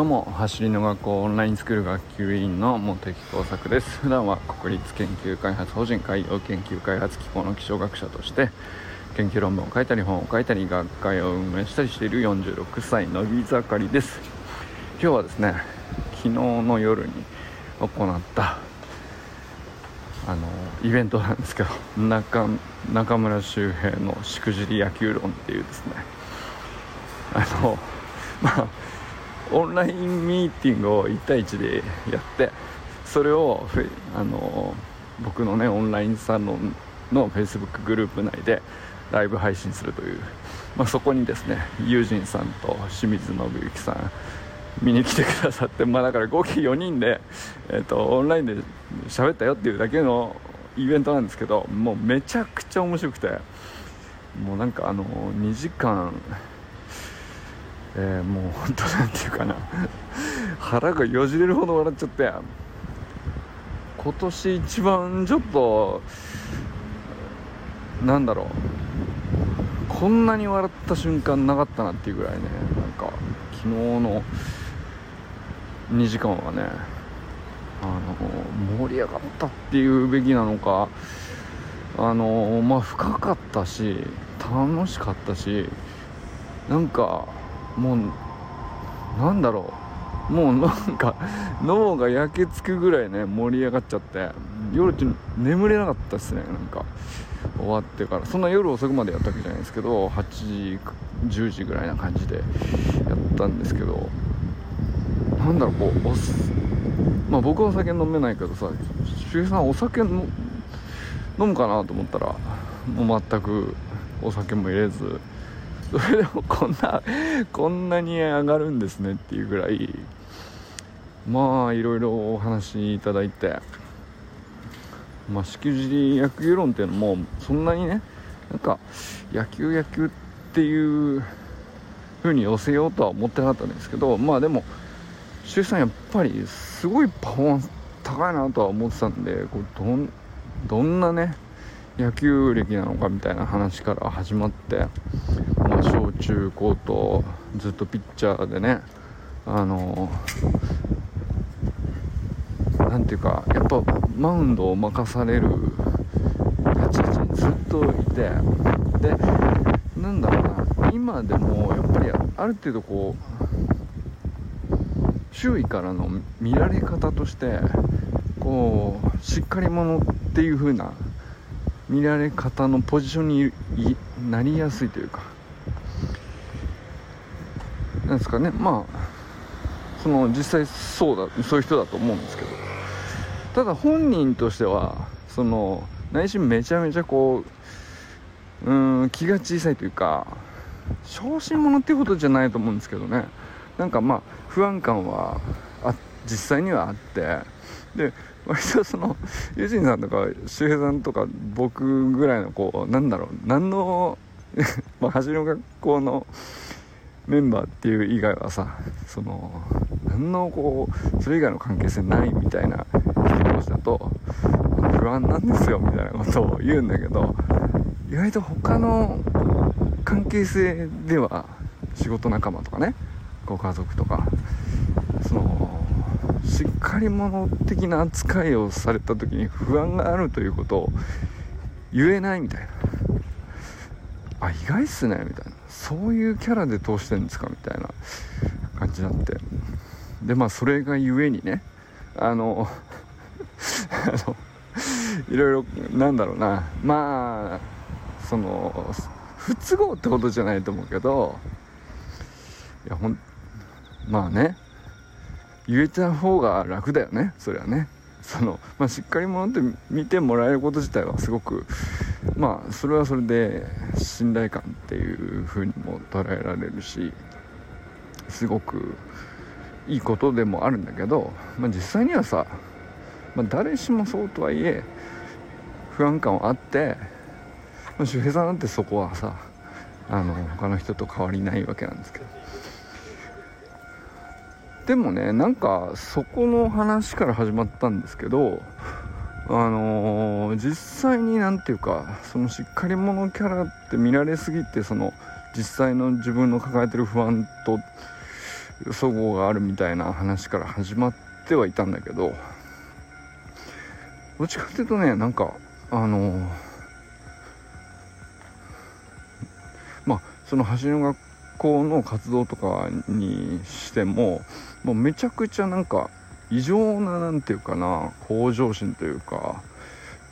どうも走りの学校オンラインスクール学級委員の茂木耕作です。普段は国立研究開発法人海洋研究開発機構の気象学者として研究論文を書いたり本を書いたり学会を運営したりしている46歳のび盛りです。今日はですね昨日の夜に行ったあのイベントなんですけど中中村周平のしくじり野球論っていうですねあのまあオンラインミーティングを1対1でやってそれをあの僕のねオンラインサロンの Facebook グループ内でライブ配信するという、まあ、そこにですねユージンさんと清水信之さん見に来てくださって、まあ、だから合計4人で、えーと、オンラインで喋ったよっていうだけのイベントなんですけどもうめちゃくちゃ面白くてもうなんかあの2時間えー、もう本当なんていうかな。腹がよじれるほど笑っちゃって。今年一番ちょっとなんだろう。こんなに笑った瞬間なかったなっていうぐらいね。なんか昨日の2時間はねあの盛り上がったっていうべきなのかあのまあ深かったし楽しかったしなんかもうなんだろう。もうなんか 脳が焼けつくぐらいね盛り上がっちゃって。夜って眠れなかったですねなんか。終わってから。そんな夜遅くまでやったわけじゃないですけど8時10時ぐらいな感じでやったんですけど。なんだろうこうおまあ僕はお酒飲めないけどさ周平さんお酒飲むかなと思ったらもう全くお酒も入れずそれでも こんなこんなに上がるんですねっていうぐらいまあいろいろお話いただいてまあしくじり野球論っていうのもそんなにねなんか野球野球っていう風に寄せようとは思ってなかったんですけどまあでも周さんやっぱりすごいパフォーマンス高いなとは思ってたんでこうどんどんなね野球歴なのかみたいな話から始まって、中高とずっとピッチャーでねあの何ていうかやっぱマウンドを任される立ち位置にずっといてでなんだろうな今でもやっぱりある程度こう周囲からの見られ方としてこうしっかり者っていう風な見られ方のポジションになりやすいというかなんですかね。まあその実際そうだそういう人だと思うんですけど。ただ本人としてはその内心めちゃめちゃこううん気が小さいというか小心者っていうことじゃないと思うんですけどね。なんかまあ不安感はあ実際にはあって。で割とそのユジンさんとか周平さんとか僕ぐらいのこうなんだろう何の まあ走りの学校のメンバーっていう以外はさその何のこうそれ以外の関係性ないみたいな人同士だと不安なんですよみたいなことを言うんだけど意外と他の関係性では仕事仲間とかねご家族とかそのしっかり者的な扱いをされた時に不安があるということを言えないみたいな。あ意外っすねみたいな。そういうキャラで通してるんですかみたいな感じになって。でまあそれがゆえにねあの あのいろいろなんだろうな。まあその不都合ってことじゃないと思うけどいやほんまあね言えた方が楽だよねそれはね。その、まあ、しっかり者って見てもらえること自体はすごくまあそれはそれで信頼感っていう風にも捉えられるしすごくいいことでもあるんだけど、まあ、実際にはさ、まあ、誰しもそうとはいえ不安感はあって、まあ、周平さんなんてそこはさあの他の人と変わりないわけなんですけど。でもねなんかそこの話から始まったんですけどあのー、実際に何て言うかそのしっかり者キャラって見られすぎてその実際の自分の抱えてる不安とそごうがあるみたいな話から始まってはいたんだけどどっちかっていうとねなんかあのまあその橋の学校の活動とかにしてももうめちゃくちゃなんか異常ななんていうかな向上心というか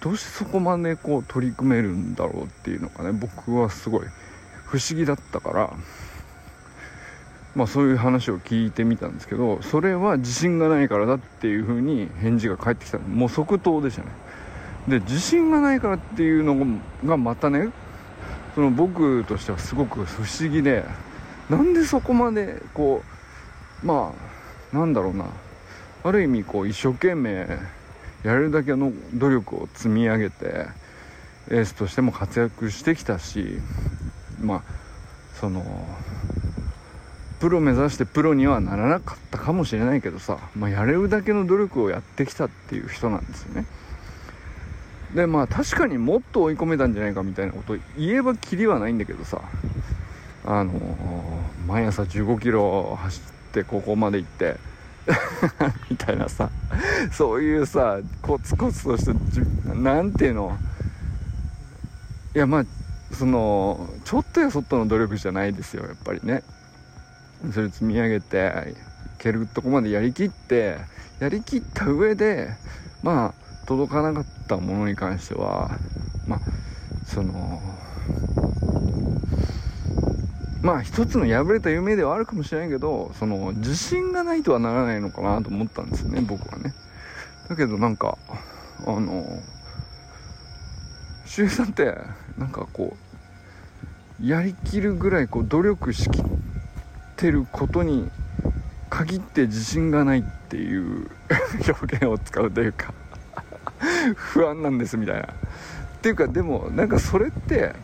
どうしてそこまでこう取り組めるんだろうっていうのがね僕はすごい不思議だったからまあそういう話を聞いてみたんですけどそれは自信がないからだっていうふうに返事が返ってきたもう即答でしたね。で自信がないからっていうのがまたねその僕としてはすごく不思議でなんでそこまでこうまあなんだろうなある意味こう一生懸命やれるだけの努力を積み上げてエースとしても活躍してきたしまあそのプロ目指してプロにはならなかったかもしれないけどさ、まあ、やれるだけの努力をやってきたっていう人なんですよね。でまあ確かにもっと追い込めたんじゃないかみたいなこと言えばきりはないんだけどさあの毎朝1 5キロ走ってここまで行って みたいなさ。そういうさコツコツとした何ていうの？いやまあそのちょっとやそっとの努力じゃないですよやっぱりね。それ積み上げていけるとこまでやりきってやりきった上でまあ届かなかったものに関してはまあそのまあ一つの破れた夢ではあるかもしれないけどその自信がないとはならないのかなと思ったんですよね僕はね。だけどなんかあの周平さんってなんかこうやりきるぐらいこう努力しきってることに限って自信がないっていう 表現を使うというか 不安なんですみたいな。っていうかでもなんかそれって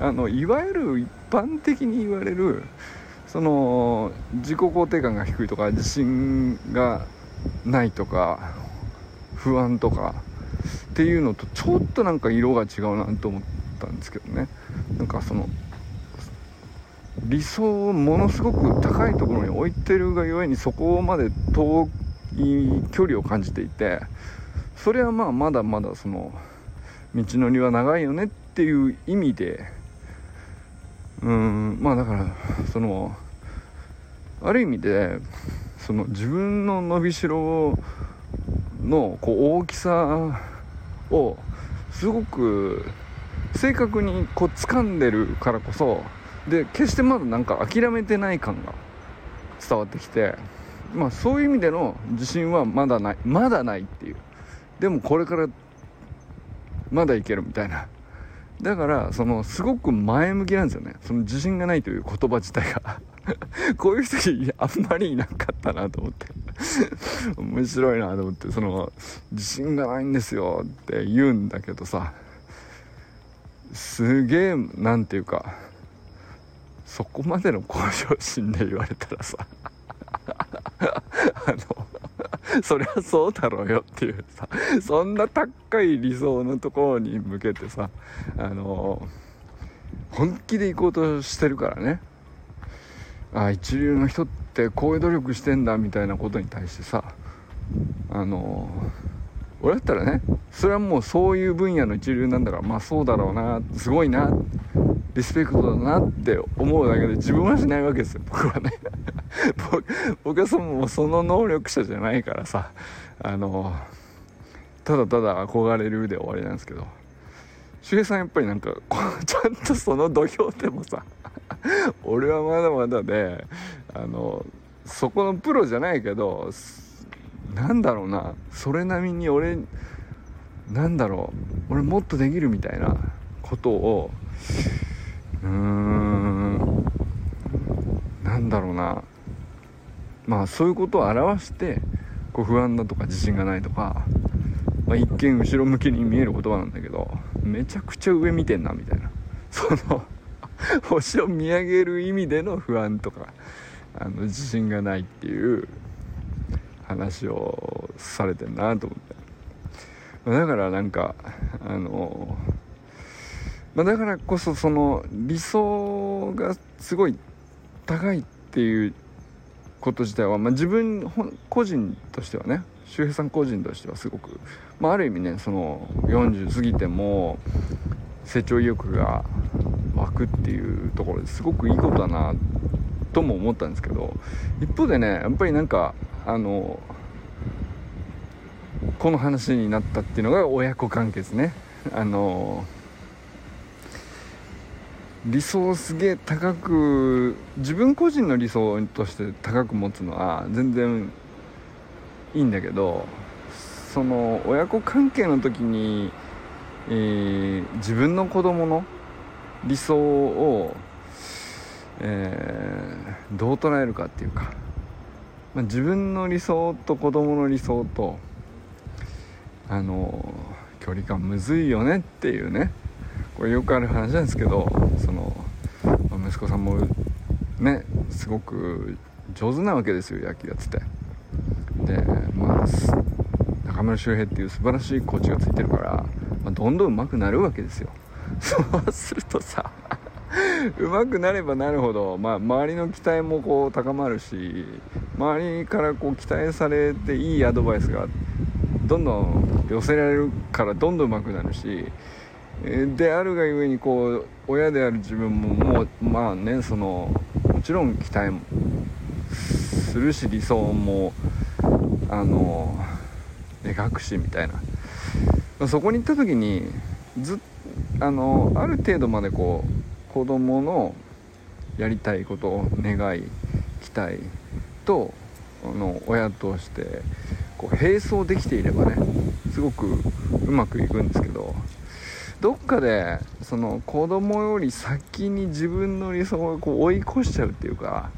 あのいわゆる一般的に言われるその自己肯定感が低いとか自信がないとか不安とかっていうのとちょっとなんか色が違うなと思ったんですけどね。なんかその理想をものすごく高いところに置いてるがゆえにそこまで遠い距離を感じていてそれはまあまだまだその道のりは長いよねっていう意味でうんまあだからそのある意味でその自分の伸びしろのこう大きさをすごく正確にこう掴んでるからこそで決してまだなんか諦めてない感が伝わってきてまあそういう意味での自信はまだないまだないっていう。でもこれからまだいけるみたいな。だからそのすごく前向きなんですよね。その自信がないという言葉自体が。こういう人あんまりいなかったなと思って。面白いなと思って。その自信がないんですよって言うんだけどさ。すげえなんていうかそこまでの向上心で言われたらさ。あの そりゃそうだろうよっていうさそんな高い理想のところに向けてさあの本気で行こうとしてるからね。あ一流の人ってこういう努力してんだみたいなことに対してさあの俺だったらねそれはもうそういう分野の一流なんだからまあそうだろうなすごいなリスペクトだなって思うだけで自分はしないわけですよ僕はね。僕はそもその能力者じゃないからさあのただただ憧れるで終わりなんですけど。周平さんやっぱりなんか ちゃんとその土俵でもさ 俺はまだまだであのそこのプロじゃないけどなんだろうなそれなりに俺なんだろう俺もっとできるみたいなことをうーんなんだろうな。まあそういうことを表してこう不安だとか自信がないとか、まあ、一見後ろ向きに見える言葉なんだけどめちゃくちゃ上見てんなみたいな。その 星を見上げる意味での不安とかあの自信がないっていう話をされてんなと思って。だからなんかあのまあ、だからこそその理想がすごい高いっていうこと自体は、まあ、自分個人としてはね周平さん個人としてはすごく、まあ、ある意味ねその40過ぎても成長意欲が湧くっていうところですごくいいことだなとも思ったんですけど一方でねやっぱりなんかあのこの話になったっていうのが親子関係ですね。あの理想すげえ高く自分個人の理想として高く持つのは全然いいんだけどその親子関係の時に、えー、自分の子供の理想を、えー、どう捉えるかっていうか、まあ、自分の理想と子供の理想とあの距離感むずいよねっていうね。これよくある話なんですけどその、息子さんもねすごく上手なわけですよ野球やって。てでまあ中村修平っていう素晴らしいコーチがついてるから、まあ、どんどん上手くなるわけですよ。そうするとさ 上手くなればなるほど、まあ、周りの期待もこう高まるし周りからこう期待されていいアドバイスがどんどん寄せられるからどんどん上手くなるしであるがゆえにこう親である自分ももうまあねそのもちろん期待もするし理想もあの描くしみたいな。そこに行った時にずあのある程度までこう子供のやりたいことを願い期待とあの親としてこう並走できていればねすごくうまくいくんですけど。どっかでその子供より先に自分の理想をこう追い越しちゃうっていうか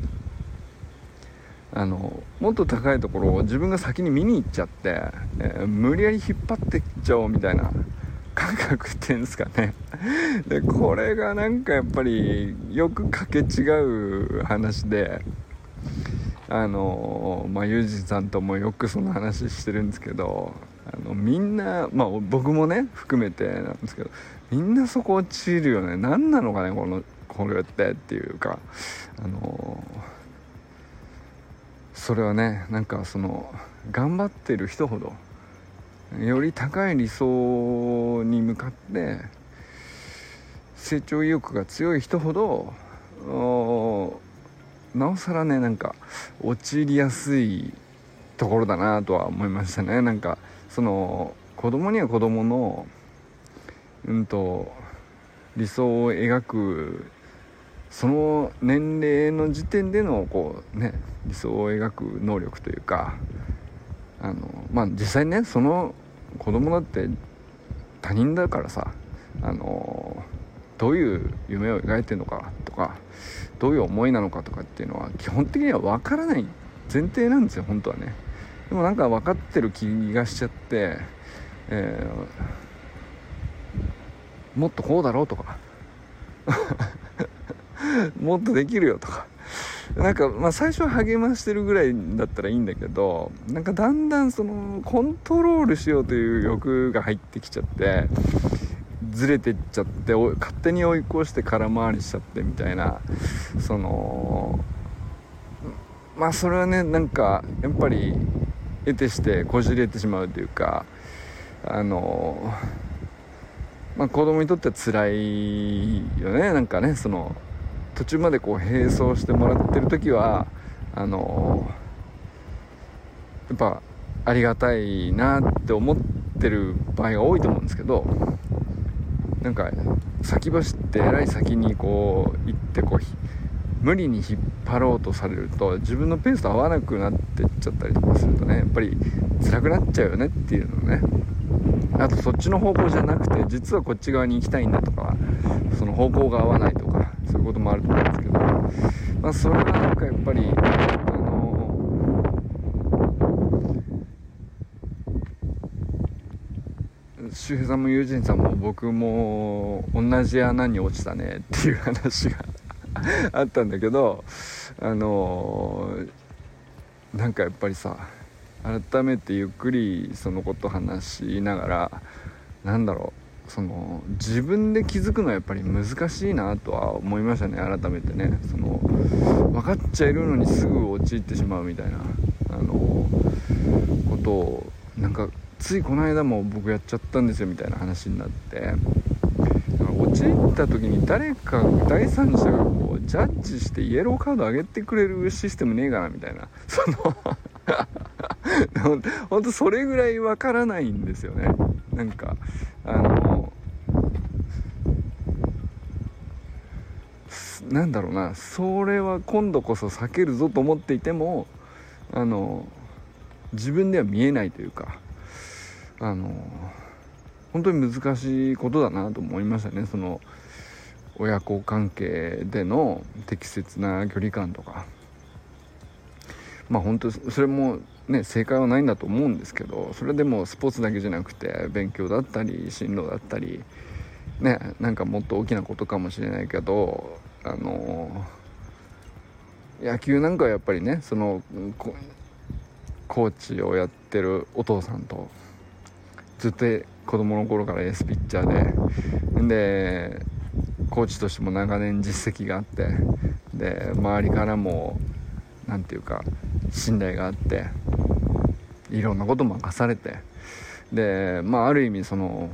あのもっと高いところを自分が先に見に行っちゃって、えー、無理やり引っ張ってっちゃおうみたいな感覚っていうんですかね。でこれがなんかやっぱりよくかけ違う話であのまあユージさんともよくその話してるんですけどあのみんなまあ僕もね含めてなんですけどみんなそこ落ちるよね。何なのかねこのこれってっていうか。あのそれはねなんかその頑張ってる人ほどより高い理想に向かって成長意欲が強い人ほどなおさらねなんか陥りやすいところだなとは思いましたね。なんかその子供には子供のうんと理想を描くその年齢の時点でのこうね理想を描く能力というかあのまあ実際ねその子供だって他人だからさあのどういう夢を描いてるのかとかどういう思いなのかとかっていうのは基本的には分からない前提なんですよ本当はね。でもなんか分かってる気がしちゃって、えー、もっとこうだろうとか。もっとできるよとか。なんかまあ最初は励ましてるぐらいだったらいいんだけどなんかだんだんそのコントロールしようという欲が入ってきちゃってずれてっちゃって勝手に追い越して空回りしちゃってみたいなそのまあそれはねなんかやっぱり得てしてこじれてしまうというかあのまあ子供にとっては辛いよね。なんかねその途中までこう並走してもらってる時はあのやっぱありがたいなって思ってる場合が多いと思うんですけどなんか先走ってえらい先にこう行ってこう無理に引っ張ろうとされると自分のペースと合わなくなってっちゃったりとかするとねやっぱり辛くなっちゃうよねっていうのね。あとそっちの方向じゃなくて実はこっち側に行きたいんだとかその方向が合わないとかそういうこともあると思うんですけどまあそれはなんかやっぱりあの周平さんも友人さんも僕も同じ穴に落ちたねっていう話が あったんだけどあのー、なんかやっぱりさ改めてゆっくりそのこと話しながらなんだろうその自分で気づくのはやっぱり難しいなとは思いましたね改めてね。その分かっちゃいるのにすぐ陥ってしまうみたいなあのことをなんかついこの間も僕やっちゃったんですよみたいな話になって陥った時に誰か第三者がこうジャッジしてイエローカード上げてくれるシステムねえかなみたいな。その 本当それぐらいわからないんですよね。なんかあのなんだろうな。それは今度こそ避けるぞと思っていてもあの自分では見えないというかあの本当に難しいことだなと思いましたね。その親子関係での適切な距離感とか。まあ本当それもね正解はないんだと思うんですけどそれでもスポーツだけじゃなくて勉強だったり進路だったりねなんかもっと大きなことかもしれないけどあの野球なんかはやっぱりねそのコーチをやってるお父さんとずっと子供の頃からエースピッチャーででコーチとしても長年実績があってで周りからも何て言うか信頼があっていろんなこと任されてでまあある意味その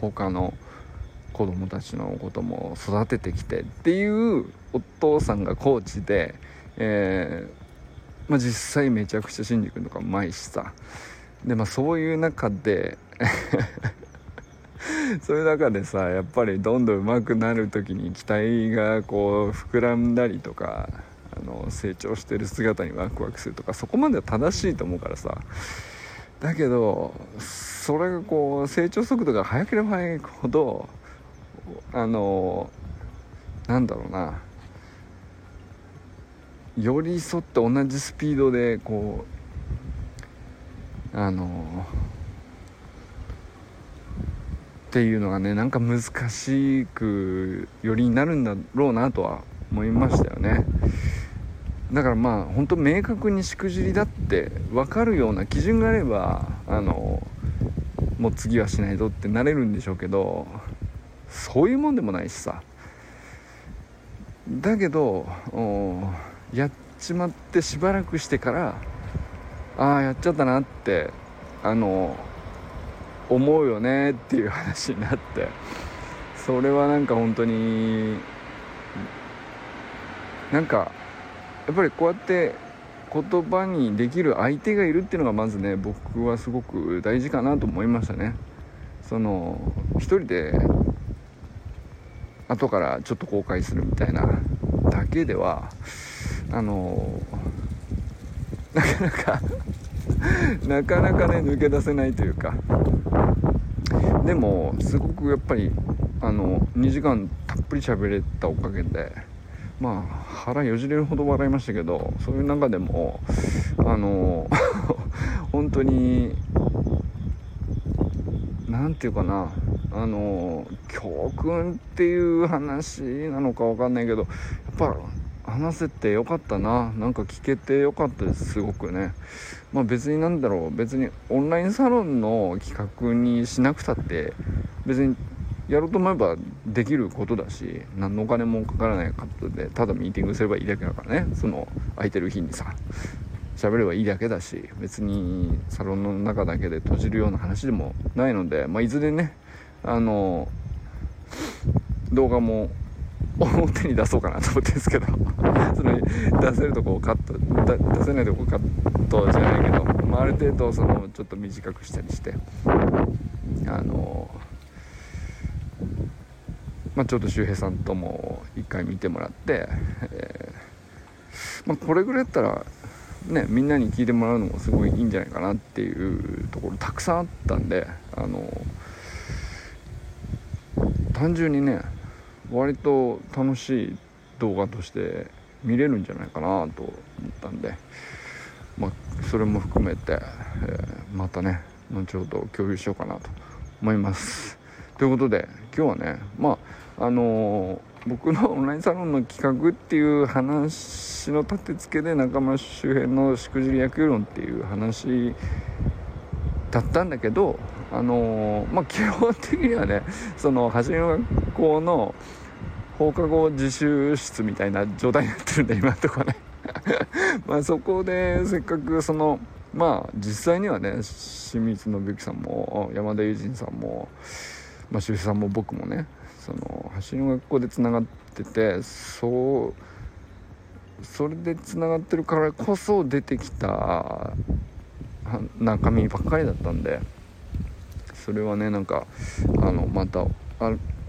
他の子供たちのことも育ててきてっていうお父さんがコーチで、えーまあ、実際めちゃくちゃ新君とかうまいしさでまあそういう中で そういう中でさやっぱりどんどん上手くなる時に期待がこう膨らんだりとかあの成長してる姿にワクワクするとかそこまでは正しいと思うからさ。だけどそれがこう成長速度が速ければ速いほどあのなんだろうな。寄り添って同じスピードでこうあのっていうのがねなんか難しくよりになるんだろうなとは思いましたよね。だからまあ本当明確にしくじりだって分かるような基準があればあのもう次はしないぞってなれるんでしょうけどそういうもんでもないしさ。だけどやっちまってしばらくしてからああやっちゃったなってあの思うよねっていう話になって。それはなんか本当になんかやっぱりこうやって言葉にできる相手がいるっていうのがまずね僕はすごく大事かなと思いましたね。その一人で後からちょっと後悔するみたいなだけではあのなかなか なかなかね抜け出せないというか。でもすごくやっぱりあの2時間たっぷり喋れたおかげでまあ腹よじれるほど笑いましたけどそういう中でもあの 本当に何て言うかなあの教訓っていう話なのか分かんないけどやっぱ話せてよかったな。なんか聞けてよかったですすごくね。まあ別になんだろう別にオンラインサロンの企画にしなくたって別にやろうと思えばできることだし何のお金もかからないことでただミーティングすればいいだけだからね。その空いてる日にさ喋ればいいだけだし別にサロンの中だけで閉じるような話でもないので、まあ、いずれねあの動画も表に出そうかなと思ってるんですけど。その出せるとこをカット出せないとこカットじゃないけど、まあ、ある程度そのちょっと短くしたりして。あのまあ、ちょっと周平さんとも一回見てもらって、えー、まあ、これぐらいだったらねみんなに聞いてもらうのもすごいいいんじゃないかなっていうところたくさんあったんであの単純にね割と楽しい動画として見れるんじゃないかなと思ったんで、まあ、それも含めて、えー、またね後ほど共有しようかなと思います。ということで今日はねまああのー、僕の オンラインサロンの企画っていう話の立て付けで仲間周辺のしくじり野球論っていう話だったんだけどあのー、まあ基本的にはねその走りの学校の放課後自習室みたいな状態になってるんで今のとこね。まあそこでせっかくそのまあ実際にはね清水信之さんも山田友人さんも、まあ、周平さんも僕もねその走りの学校でつながっててそうそれでつながってるからこそ出てきた中身ばっかりだったんでそれはねなんかあのまた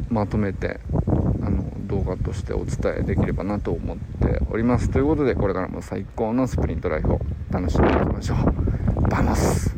まとめて動画としてお伝えできればなと思っております。ということでこれからも最高のスプリントライフを楽しんでいきましょう。バモス。